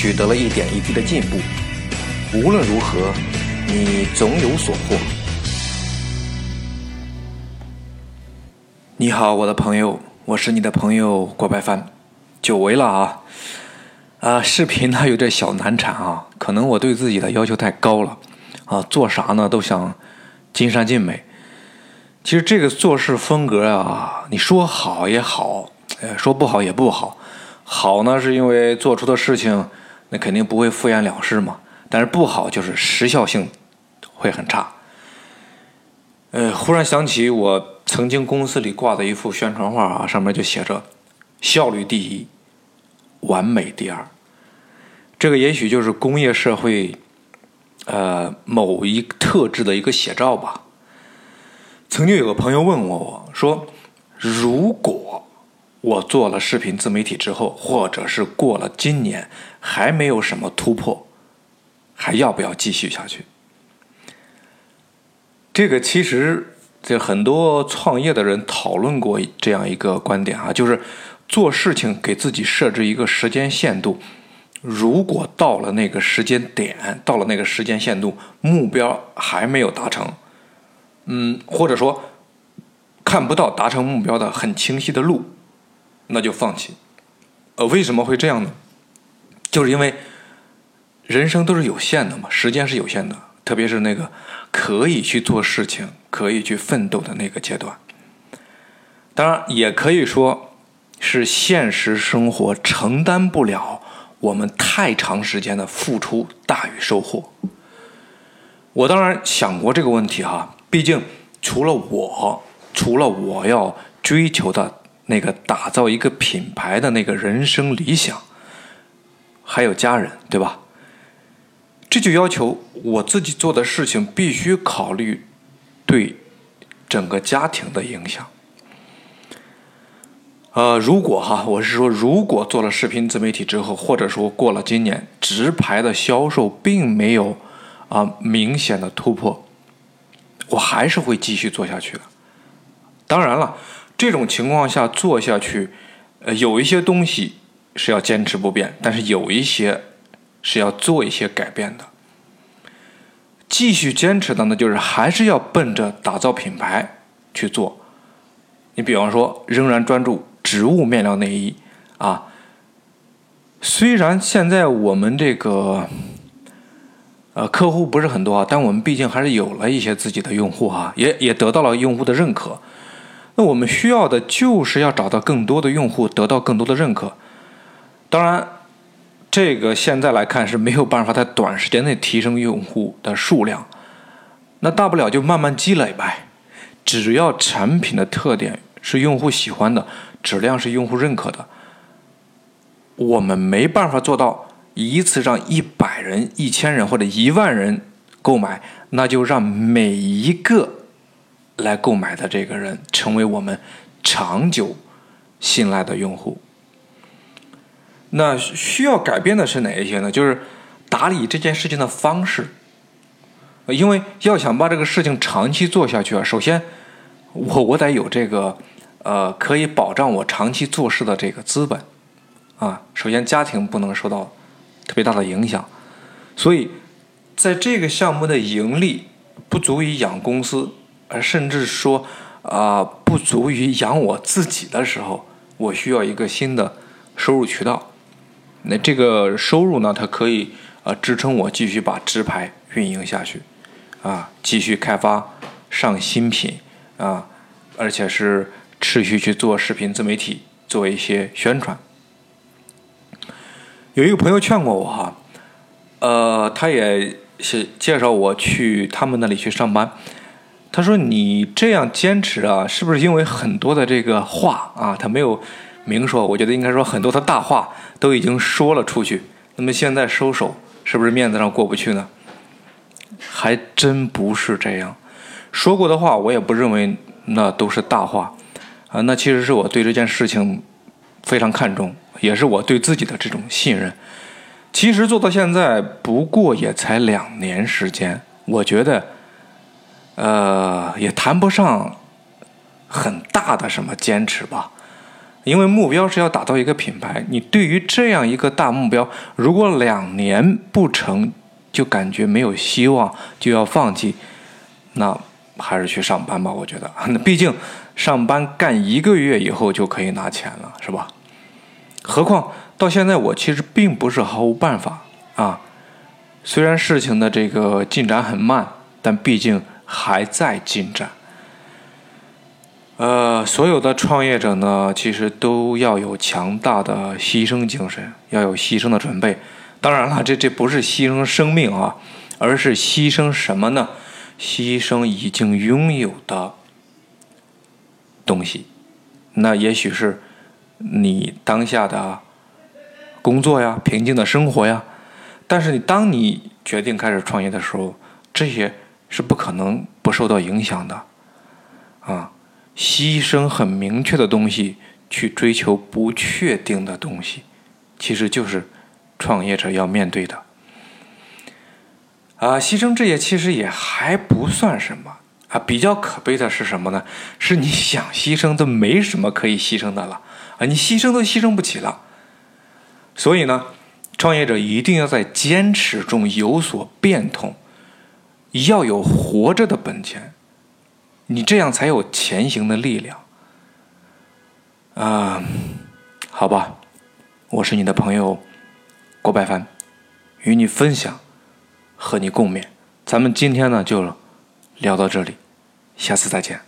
取得了一点一滴的进步，无论如何，你总有所获。你好，我的朋友，我是你的朋友郭白帆，久违了啊！啊，视频呢有点小难产啊，可能我对自己的要求太高了啊，做啥呢都想尽善尽美。其实这个做事风格啊，你说好也好，说不好也不好。好呢，是因为做出的事情。那肯定不会敷衍了事嘛，但是不好就是时效性会很差。呃，忽然想起我曾经公司里挂的一幅宣传画啊，上面就写着“效率第一，完美第二”。这个也许就是工业社会呃某一特质的一个写照吧。曾经有个朋友问过，我说：“如果……”我做了视频自媒体之后，或者是过了今年还没有什么突破，还要不要继续下去？这个其实这很多创业的人讨论过这样一个观点啊，就是做事情给自己设置一个时间限度，如果到了那个时间点，到了那个时间限度，目标还没有达成，嗯，或者说看不到达成目标的很清晰的路。那就放弃，呃，为什么会这样呢？就是因为人生都是有限的嘛，时间是有限的，特别是那个可以去做事情、可以去奋斗的那个阶段。当然，也可以说是现实生活承担不了我们太长时间的付出大于收获。我当然想过这个问题哈，毕竟除了我，除了我要追求的。那个打造一个品牌的那个人生理想，还有家人，对吧？这就要求我自己做的事情必须考虑对整个家庭的影响。呃，如果哈，我是说，如果做了视频自媒体之后，或者说过了今年，直排的销售并没有啊明显的突破，我还是会继续做下去的。当然了。这种情况下做下去，呃，有一些东西是要坚持不变，但是有一些是要做一些改变的。继续坚持的呢，就是还是要奔着打造品牌去做。你比方说，仍然专注植物面料内衣啊。虽然现在我们这个呃客户不是很多啊，但我们毕竟还是有了一些自己的用户啊，也也得到了用户的认可。那我们需要的就是要找到更多的用户，得到更多的认可。当然，这个现在来看是没有办法在短时间内提升用户的数量。那大不了就慢慢积累呗。只要产品的特点是用户喜欢的，质量是用户认可的，我们没办法做到一次让一百人、一千人或者一万人购买，那就让每一个。来购买的这个人，成为我们长久信赖的用户。那需要改变的是哪一些呢？就是打理这件事情的方式。因为要想把这个事情长期做下去啊，首先我我得有这个呃可以保障我长期做事的这个资本啊。首先家庭不能受到特别大的影响，所以在这个项目的盈利不足以养公司。而甚至说，啊，不足以养我自己的时候，我需要一个新的收入渠道。那这个收入呢，它可以啊支撑我继续把直牌运营下去，啊，继续开发上新品啊，而且是持续去做视频自媒体，做一些宣传。有一个朋友劝过我哈，呃，他也是介绍我去他们那里去上班。他说：“你这样坚持啊，是不是因为很多的这个话啊？他没有明说，我觉得应该说很多的大话都已经说了出去。那么现在收手，是不是面子上过不去呢？还真不是这样。说过的话，我也不认为那都是大话啊。那其实是我对这件事情非常看重，也是我对自己的这种信任。其实做到现在，不过也才两年时间，我觉得，呃，也谈不上很大的什么坚持吧。因为目标是要打造一个品牌，你对于这样一个大目标，如果两年不成就感觉没有希望，就要放弃，那还是去上班吧。我觉得，那毕竟上班干一个月以后就可以拿钱了，是吧？何况。到现在，我其实并不是毫无办法啊。虽然事情的这个进展很慢，但毕竟还在进展。呃，所有的创业者呢，其实都要有强大的牺牲精神，要有牺牲的准备。当然了，这这不是牺牲生命啊，而是牺牲什么呢？牺牲已经拥有的东西。那也许是你当下的。工作呀，平静的生活呀，但是你当你决定开始创业的时候，这些是不可能不受到影响的，啊，牺牲很明确的东西去追求不确定的东西，其实就是创业者要面对的。啊，牺牲这些其实也还不算什么啊，比较可悲的是什么呢？是你想牺牲都没什么可以牺牲的了啊，你牺牲都牺牲不起了。所以呢，创业者一定要在坚持中有所变通，要有活着的本钱，你这样才有前行的力量。啊，好吧，我是你的朋友郭百凡，与你分享，和你共勉。咱们今天呢就聊到这里，下次再见。